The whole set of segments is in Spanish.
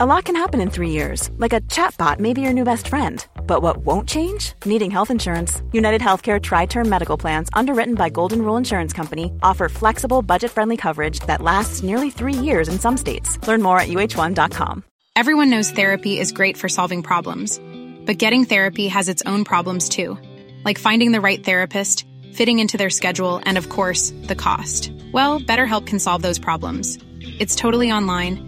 A lot can happen in three years, like a chatbot may be your new best friend. But what won't change? Needing health insurance. United Healthcare Tri Term Medical Plans, underwritten by Golden Rule Insurance Company, offer flexible, budget friendly coverage that lasts nearly three years in some states. Learn more at uh1.com. Everyone knows therapy is great for solving problems, but getting therapy has its own problems too, like finding the right therapist, fitting into their schedule, and of course, the cost. Well, BetterHelp can solve those problems. It's totally online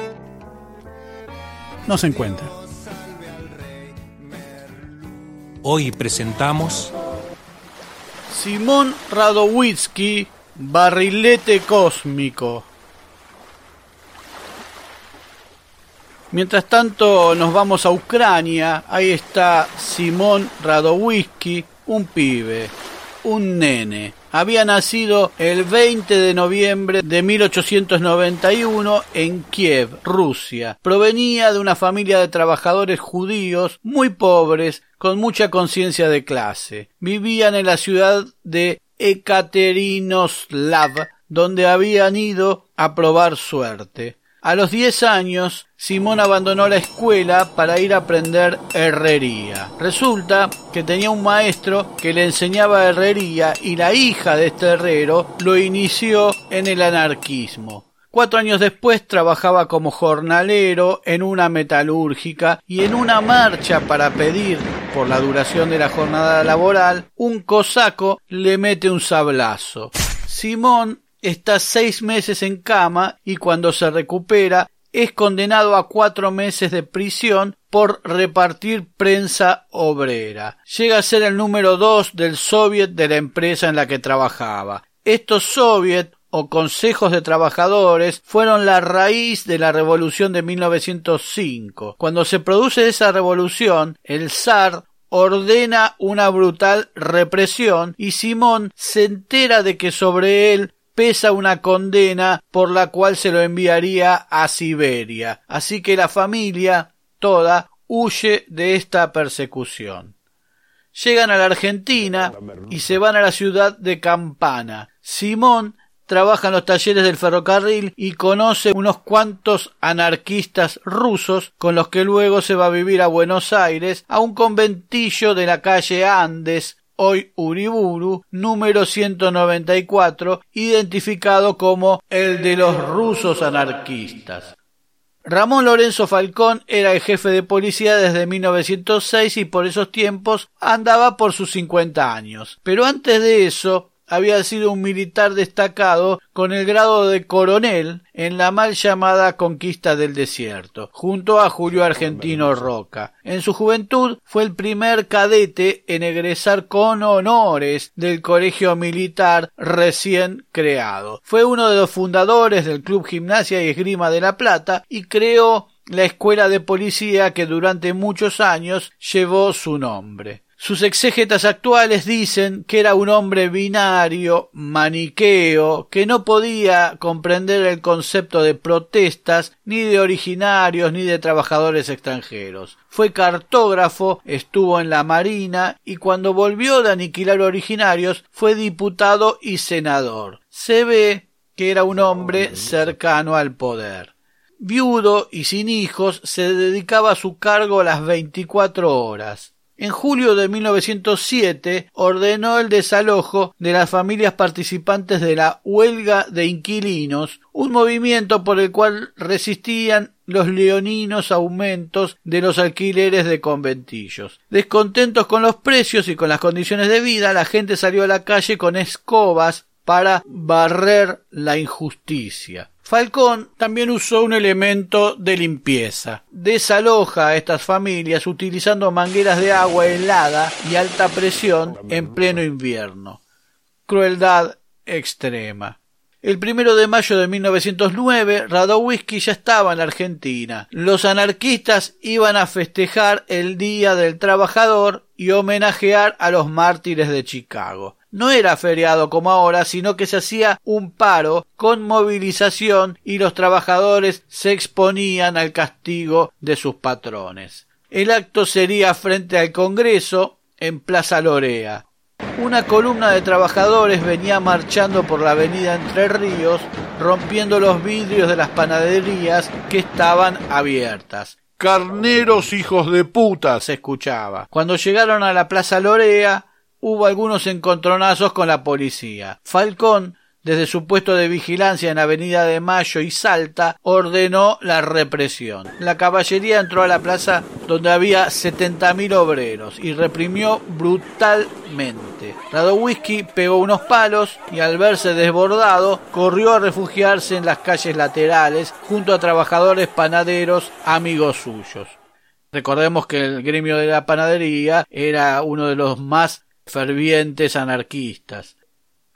no se encuentra. Hoy presentamos Simón Radowitzki, Barrilete Cósmico. Mientras tanto nos vamos a Ucrania, ahí está Simón Radowitzki, un pibe, un nene. Había nacido el 20 de noviembre de 1891 en Kiev, Rusia. Provenía de una familia de trabajadores judíos muy pobres, con mucha conciencia de clase. Vivían en la ciudad de Ekaterinoslav, donde habían ido a probar suerte. A los diez años, Simón abandonó la escuela para ir a aprender herrería. Resulta que tenía un maestro que le enseñaba herrería y la hija de este herrero lo inició en el anarquismo. Cuatro años después trabajaba como jornalero en una metalúrgica y en una marcha para pedir por la duración de la jornada laboral, un cosaco le mete un sablazo. Simón está seis meses en cama y cuando se recupera es condenado a cuatro meses de prisión por repartir prensa obrera. Llega a ser el número dos del soviet de la empresa en la que trabajaba. Estos soviets o consejos de trabajadores fueron la raíz de la revolución de 1905. Cuando se produce esa revolución, el zar ordena una brutal represión y Simón se entera de que sobre él pesa una condena por la cual se lo enviaría a Siberia. Así que la familia toda huye de esta persecución. Llegan a la Argentina y se van a la ciudad de Campana. Simón trabaja en los talleres del ferrocarril y conoce unos cuantos anarquistas rusos con los que luego se va a vivir a Buenos Aires a un conventillo de la calle Andes hoy Uriburu, número 194, identificado como el de los rusos anarquistas. Ramón Lorenzo Falcón era el jefe de policía desde 1906 y por esos tiempos andaba por sus 50 años. Pero antes de eso, había sido un militar destacado con el grado de coronel en la mal llamada conquista del desierto, junto a Julio Argentino Roca. En su juventud fue el primer cadete en egresar con honores del colegio militar recién creado. Fue uno de los fundadores del Club Gimnasia y Esgrima de La Plata y creó la escuela de policía que durante muchos años llevó su nombre. Sus exégetas actuales dicen que era un hombre binario, maniqueo, que no podía comprender el concepto de protestas, ni de originarios, ni de trabajadores extranjeros. Fue cartógrafo, estuvo en la Marina y cuando volvió de aniquilar originarios fue diputado y senador. se ve que era un hombre cercano al poder. Viudo y sin hijos, se dedicaba a su cargo las veinticuatro horas. En julio de 1907 ordenó el desalojo de las familias participantes de la huelga de inquilinos, un movimiento por el cual resistían los leoninos aumentos de los alquileres de conventillos. Descontentos con los precios y con las condiciones de vida, la gente salió a la calle con escobas para barrer la injusticia. Falcón también usó un elemento de limpieza. Desaloja a estas familias utilizando mangueras de agua helada y alta presión en pleno invierno. Crueldad extrema. El primero de mayo de 1909, Radowisky ya estaba en Argentina. Los anarquistas iban a festejar el Día del Trabajador y homenajear a los mártires de Chicago no era feriado como ahora, sino que se hacía un paro con movilización y los trabajadores se exponían al castigo de sus patrones. El acto sería frente al Congreso en Plaza Lorea. Una columna de trabajadores venía marchando por la avenida Entre Ríos, rompiendo los vidrios de las panaderías que estaban abiertas. Carneros hijos de puta se escuchaba. Cuando llegaron a la Plaza Lorea, hubo algunos encontronazos con la policía. Falcón, desde su puesto de vigilancia en Avenida de Mayo y Salta, ordenó la represión. La caballería entró a la plaza donde había setenta mil obreros y reprimió brutalmente. Radowisky pegó unos palos y al verse desbordado corrió a refugiarse en las calles laterales junto a trabajadores panaderos amigos suyos. Recordemos que el gremio de la panadería era uno de los más fervientes anarquistas.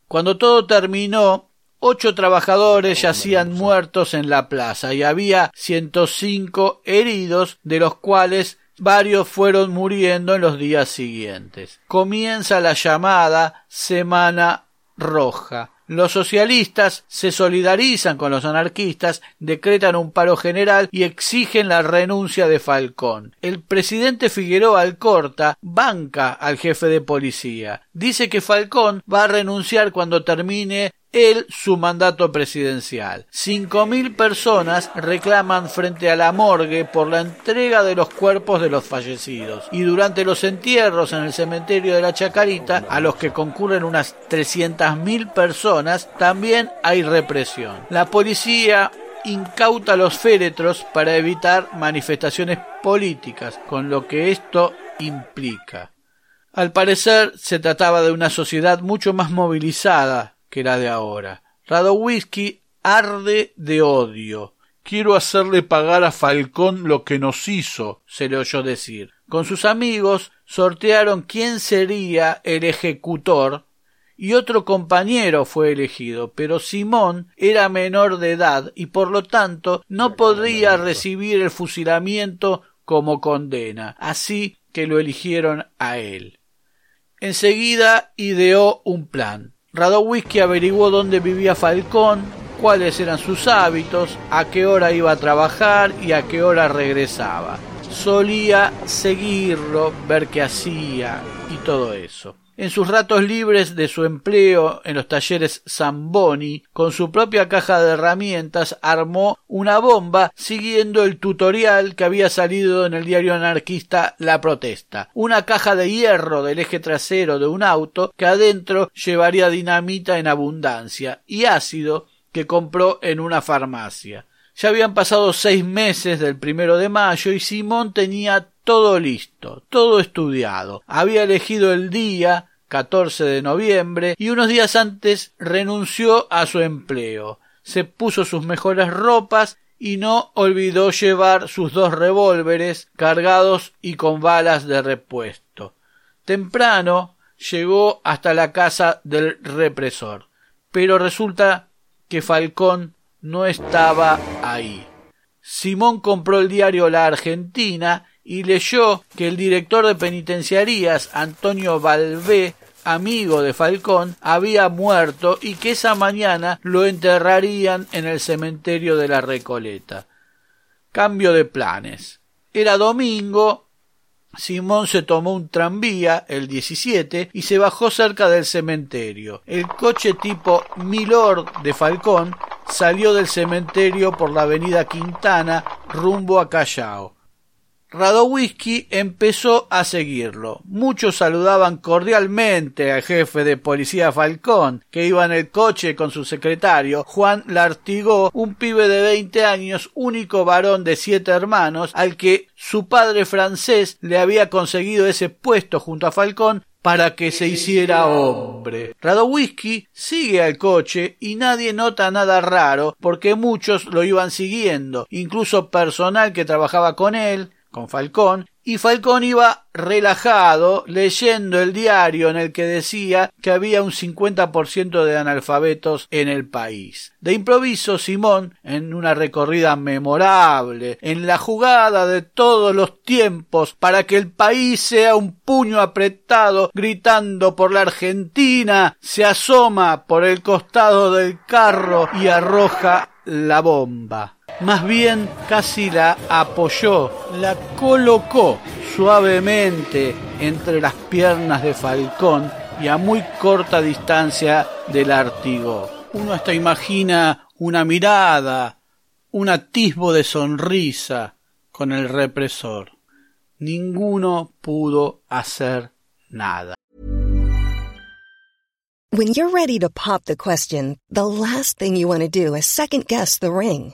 Cuando todo terminó, ocho trabajadores yacían muertos en la plaza y había ciento cinco heridos, de los cuales varios fueron muriendo en los días siguientes. Comienza la llamada Semana Roja, los socialistas se solidarizan con los anarquistas, decretan un paro general y exigen la renuncia de Falcón. El presidente Figueroa Alcorta banca al jefe de policía. Dice que Falcón va a renunciar cuando termine él su mandato presidencial. Cinco mil personas reclaman frente a la morgue por la entrega de los cuerpos de los fallecidos. Y durante los entierros en el cementerio de la Chacarita, a los que concurren unas trescientas mil personas, también hay represión. La policía incauta los féretros para evitar manifestaciones políticas, con lo que esto implica. Al parecer se trataba de una sociedad mucho más movilizada de ahora. Radowisky arde de odio. Quiero hacerle pagar a Falcón lo que nos hizo, se le oyó decir. Con sus amigos sortearon quién sería el ejecutor y otro compañero fue elegido, pero Simón era menor de edad y por lo tanto no podría recibir el fusilamiento como condena, así que lo eligieron a él. Enseguida ideó un plan. Radowisky averiguó dónde vivía Falcón, cuáles eran sus hábitos, a qué hora iba a trabajar y a qué hora regresaba. Solía seguirlo, ver qué hacía y todo eso. En sus ratos libres de su empleo en los talleres Zamboni, con su propia caja de herramientas, armó una bomba siguiendo el tutorial que había salido en el diario anarquista La Protesta. Una caja de hierro del eje trasero de un auto que adentro llevaría dinamita en abundancia y ácido que compró en una farmacia. Ya habían pasado seis meses del primero de mayo y Simón tenía todo listo, todo estudiado. Había elegido el día, 14 de noviembre, y unos días antes renunció a su empleo. Se puso sus mejores ropas y no olvidó llevar sus dos revólveres cargados y con balas de repuesto. Temprano llegó hasta la casa del represor, pero resulta que Falcón no estaba ahí. Simón compró el diario La Argentina y leyó que el director de penitenciarías, Antonio Valvé, amigo de Falcón, había muerto y que esa mañana lo enterrarían en el cementerio de la Recoleta. Cambio de planes. Era domingo, Simón se tomó un tranvía, el 17, y se bajó cerca del cementerio. El coche tipo Milord de Falcón salió del cementerio por la avenida Quintana rumbo a Callao. Radowisky empezó a seguirlo. Muchos saludaban cordialmente al jefe de policía Falcón, que iba en el coche con su secretario, Juan Lartigó, un pibe de veinte años, único varón de siete hermanos, al que su padre francés le había conseguido ese puesto junto a Falcón para que se hiciera hombre. Radowisky sigue al coche y nadie nota nada raro porque muchos lo iban siguiendo, incluso personal que trabajaba con él, con Falcón, y Falcón iba relajado leyendo el diario en el que decía que había un 50% de analfabetos en el país. De improviso, Simón, en una recorrida memorable, en la jugada de todos los tiempos para que el país sea un puño apretado, gritando por la Argentina, se asoma por el costado del carro y arroja la bomba más bien casi la apoyó, la colocó suavemente entre las piernas de Falcón y a muy corta distancia del artigo. Uno hasta imagina una mirada, un atisbo de sonrisa con el represor. Ninguno pudo hacer nada. When you're ready to pop the question, the last thing you want to do is second guess the ring.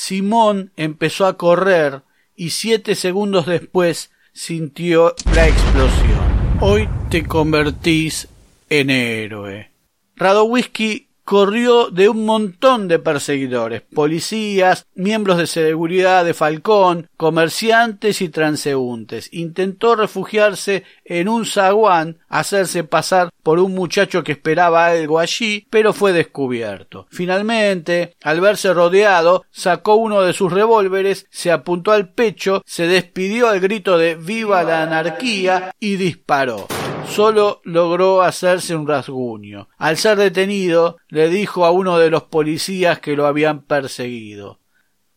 Simón empezó a correr y siete segundos después sintió la explosión. Hoy te convertís en héroe. Radowisky corrió de un montón de perseguidores, policías, miembros de seguridad de Falcón, comerciantes y transeúntes. Intentó refugiarse en un zaguán, hacerse pasar por un muchacho que esperaba algo allí, pero fue descubierto. Finalmente, al verse rodeado, sacó uno de sus revólveres, se apuntó al pecho, se despidió al grito de Viva la anarquía y disparó solo logró hacerse un rasguño. Al ser detenido, le dijo a uno de los policías que lo habían perseguido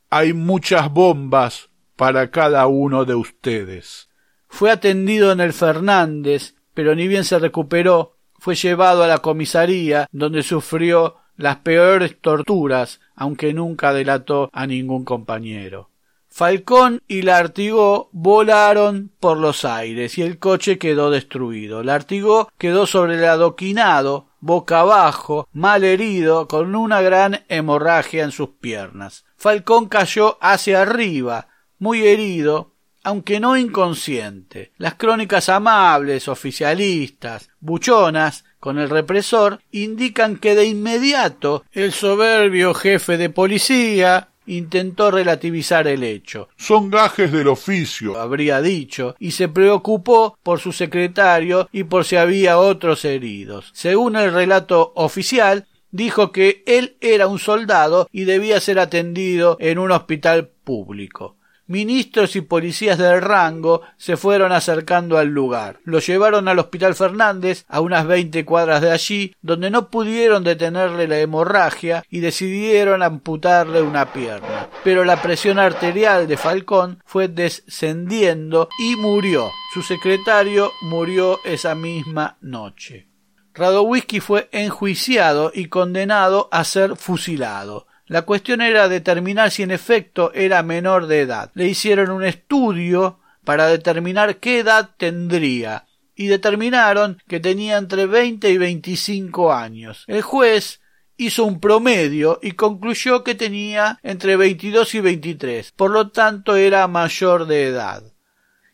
Hay muchas bombas para cada uno de ustedes. Fue atendido en el Fernández, pero ni bien se recuperó, fue llevado a la comisaría, donde sufrió las peores torturas, aunque nunca delató a ningún compañero. Falcón y Lartigó volaron por los aires y el coche quedó destruido. Lartigó quedó sobre el adoquinado, boca abajo, mal herido, con una gran hemorragia en sus piernas. Falcón cayó hacia arriba, muy herido, aunque no inconsciente. Las crónicas amables, oficialistas, buchonas, con el represor, indican que de inmediato el soberbio jefe de policía intentó relativizar el hecho. Son gajes del oficio, habría dicho, y se preocupó por su secretario y por si había otros heridos. Según el relato oficial, dijo que él era un soldado y debía ser atendido en un hospital público ministros y policías del rango se fueron acercando al lugar. Lo llevaron al Hospital Fernández, a unas veinte cuadras de allí, donde no pudieron detenerle la hemorragia y decidieron amputarle una pierna. Pero la presión arterial de Falcón fue descendiendo y murió. Su secretario murió esa misma noche. Radowisky fue enjuiciado y condenado a ser fusilado. La cuestión era determinar si en efecto era menor de edad. Le hicieron un estudio para determinar qué edad tendría y determinaron que tenía entre 20 y 25 años. El juez hizo un promedio y concluyó que tenía entre 22 y 23, por lo tanto era mayor de edad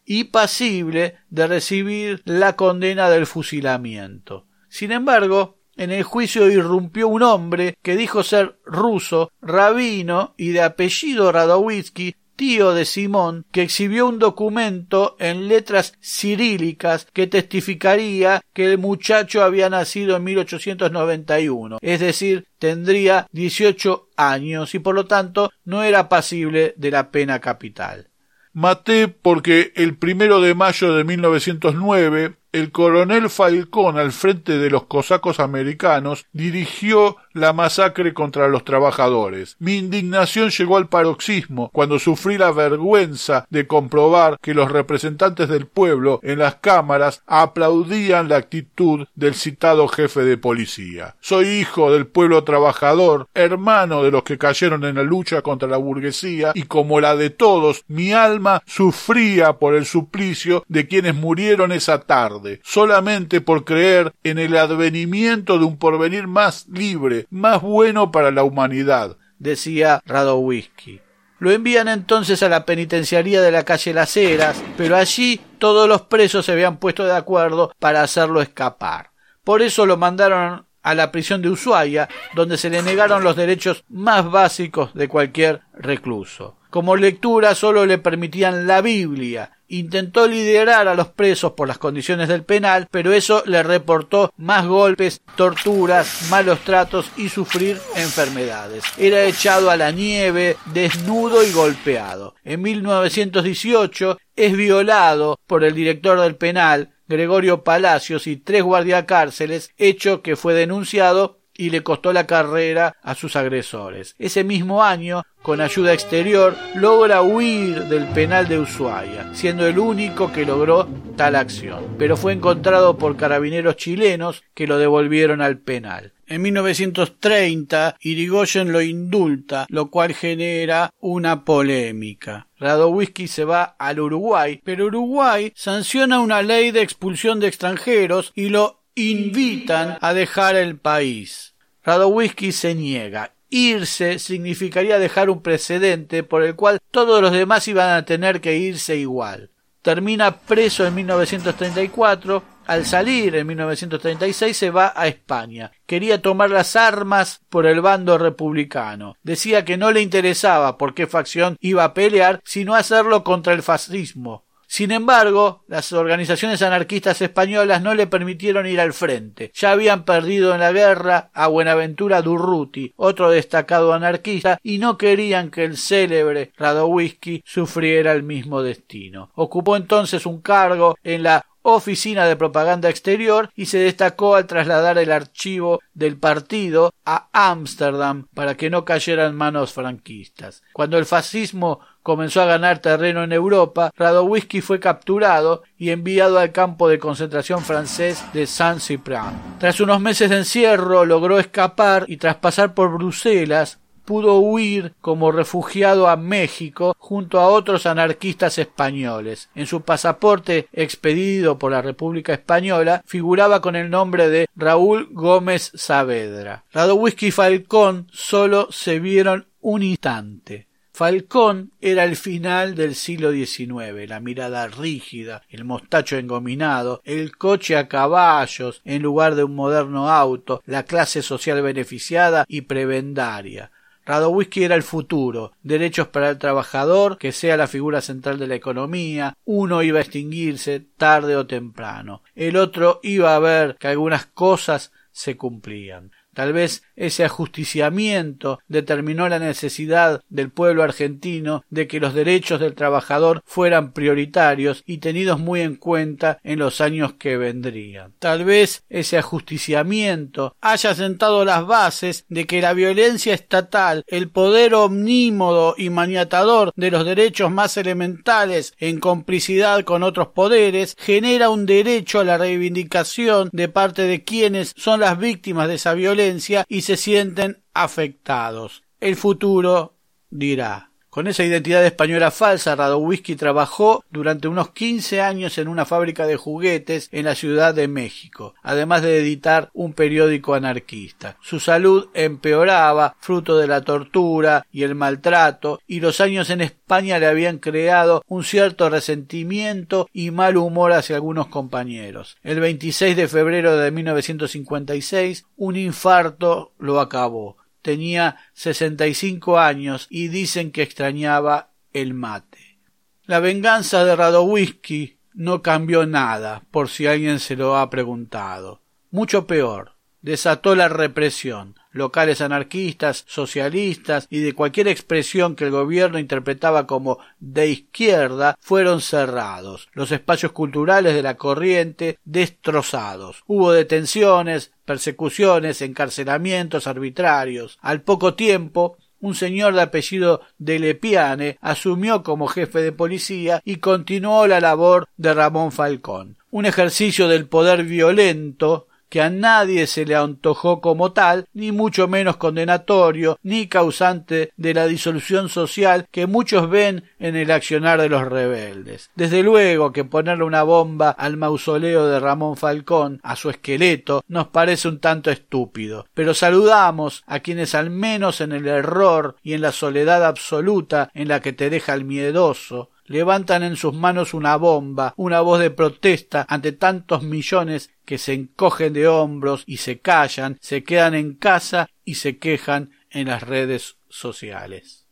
y pasible de recibir la condena del fusilamiento. Sin embargo, en el juicio irrumpió un hombre que dijo ser ruso, rabino y de apellido Radowitzki, tío de Simón, que exhibió un documento en letras cirílicas que testificaría que el muchacho había nacido en 1891, es decir, tendría 18 años y por lo tanto no era pasible de la pena capital. Maté porque el primero de mayo de 1909 el coronel Falcón al frente de los cosacos americanos dirigió la masacre contra los trabajadores. Mi indignación llegó al paroxismo cuando sufrí la vergüenza de comprobar que los representantes del pueblo en las cámaras aplaudían la actitud del citado jefe de policía. Soy hijo del pueblo trabajador, hermano de los que cayeron en la lucha contra la burguesía y como la de todos, mi alma sufría por el suplicio de quienes murieron esa tarde, solamente por creer en el advenimiento de un porvenir más libre, más bueno para la humanidad, decía Radowisky. Lo envían entonces a la penitenciaría de la calle Las Heras, pero allí todos los presos se habían puesto de acuerdo para hacerlo escapar. Por eso lo mandaron a la prisión de Ushuaia, donde se le negaron los derechos más básicos de cualquier recluso. Como lectura solo le permitían la Biblia. Intentó liderar a los presos por las condiciones del penal, pero eso le reportó más golpes, torturas, malos tratos y sufrir enfermedades. Era echado a la nieve, desnudo y golpeado. En 1918 es violado por el director del penal, Gregorio Palacios, y tres guardiacárceles, hecho que fue denunciado y le costó la carrera a sus agresores. Ese mismo año, con ayuda exterior, logra huir del penal de Ushuaia, siendo el único que logró tal acción, pero fue encontrado por carabineros chilenos que lo devolvieron al penal. En 1930, Irigoyen lo indulta, lo cual genera una polémica. Radowisky se va al Uruguay, pero Uruguay sanciona una ley de expulsión de extranjeros y lo invitan a dejar el país. Radowisky se niega. Irse significaría dejar un precedente por el cual todos los demás iban a tener que irse igual. Termina preso en 1934. Al salir en 1936 se va a España. Quería tomar las armas por el bando republicano. Decía que no le interesaba por qué facción iba a pelear, sino hacerlo contra el fascismo. Sin embargo, las organizaciones anarquistas españolas no le permitieron ir al frente. Ya habían perdido en la guerra a Buenaventura Durruti, otro destacado anarquista, y no querían que el célebre Radowisky sufriera el mismo destino. Ocupó entonces un cargo en la Oficina de Propaganda Exterior y se destacó al trasladar el archivo del partido a Ámsterdam para que no cayera en manos franquistas. Cuando el fascismo comenzó a ganar terreno en Europa, Radowisky fue capturado y enviado al campo de concentración francés de Saint-Cyprien. Tras unos meses de encierro logró escapar y tras pasar por Bruselas pudo huir como refugiado a México junto a otros anarquistas españoles. En su pasaporte expedido por la República Española figuraba con el nombre de Raúl Gómez Saavedra. Radowisky y Falcón solo se vieron un instante. Falcón era el final del siglo XIX, la mirada rígida, el mostacho engominado, el coche a caballos en lugar de un moderno auto, la clase social beneficiada y prebendaria. Radowisky era el futuro, derechos para el trabajador, que sea la figura central de la economía, uno iba a extinguirse tarde o temprano, el otro iba a ver que algunas cosas se cumplían. Tal vez ese ajusticiamiento determinó la necesidad del pueblo argentino de que los derechos del trabajador fueran prioritarios y tenidos muy en cuenta en los años que vendrían. Tal vez ese ajusticiamiento haya sentado las bases de que la violencia estatal, el poder omnímodo y maniatador de los derechos más elementales en complicidad con otros poderes, genera un derecho a la reivindicación de parte de quienes son las víctimas de esa violencia y se sienten afectados. El futuro dirá. Con esa identidad española falsa, Radowisky trabajó durante unos 15 años en una fábrica de juguetes en la Ciudad de México, además de editar un periódico anarquista. Su salud empeoraba, fruto de la tortura y el maltrato, y los años en España le habían creado un cierto resentimiento y mal humor hacia algunos compañeros. El 26 de febrero de 1956, un infarto lo acabó. Tenía 65 años y dicen que extrañaba el mate. La venganza de Radowisky no cambió nada, por si alguien se lo ha preguntado. Mucho peor, desató la represión. Locales anarquistas, socialistas y de cualquier expresión que el gobierno interpretaba como de izquierda fueron cerrados. Los espacios culturales de la corriente destrozados. Hubo detenciones, persecuciones, encarcelamientos arbitrarios. Al poco tiempo, un señor de apellido de Lepiane asumió como jefe de policía y continuó la labor de Ramón Falcón. Un ejercicio del poder violento que a nadie se le antojó como tal, ni mucho menos condenatorio, ni causante de la disolución social que muchos ven en el accionar de los rebeldes. Desde luego que ponerle una bomba al mausoleo de Ramón Falcón, a su esqueleto, nos parece un tanto estúpido, pero saludamos a quienes al menos en el error y en la soledad absoluta en la que te deja el miedoso, levantan en sus manos una bomba, una voz de protesta ante tantos millones que se encogen de hombros y se callan, se quedan en casa y se quejan en las redes sociales.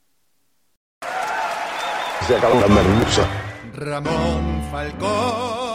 Se acabó la merluza. Ramón Falcón.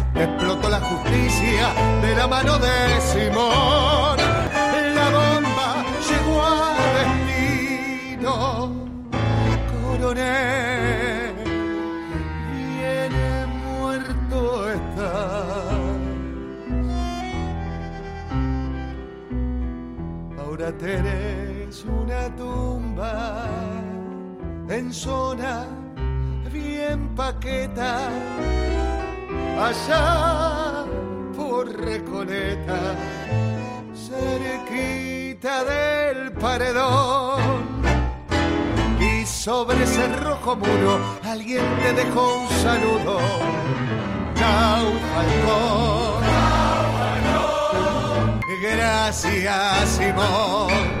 Explotó la justicia de la mano de Simón. La bomba llegó al destino. Coronel, viene muerto está. Ahora tenés una tumba en zona bien paqueta allá por Recoleta, cerquita del paredón. Y sobre ese rojo muro alguien te dejó un saludo. Chau, Falcón. Gracias, Simón.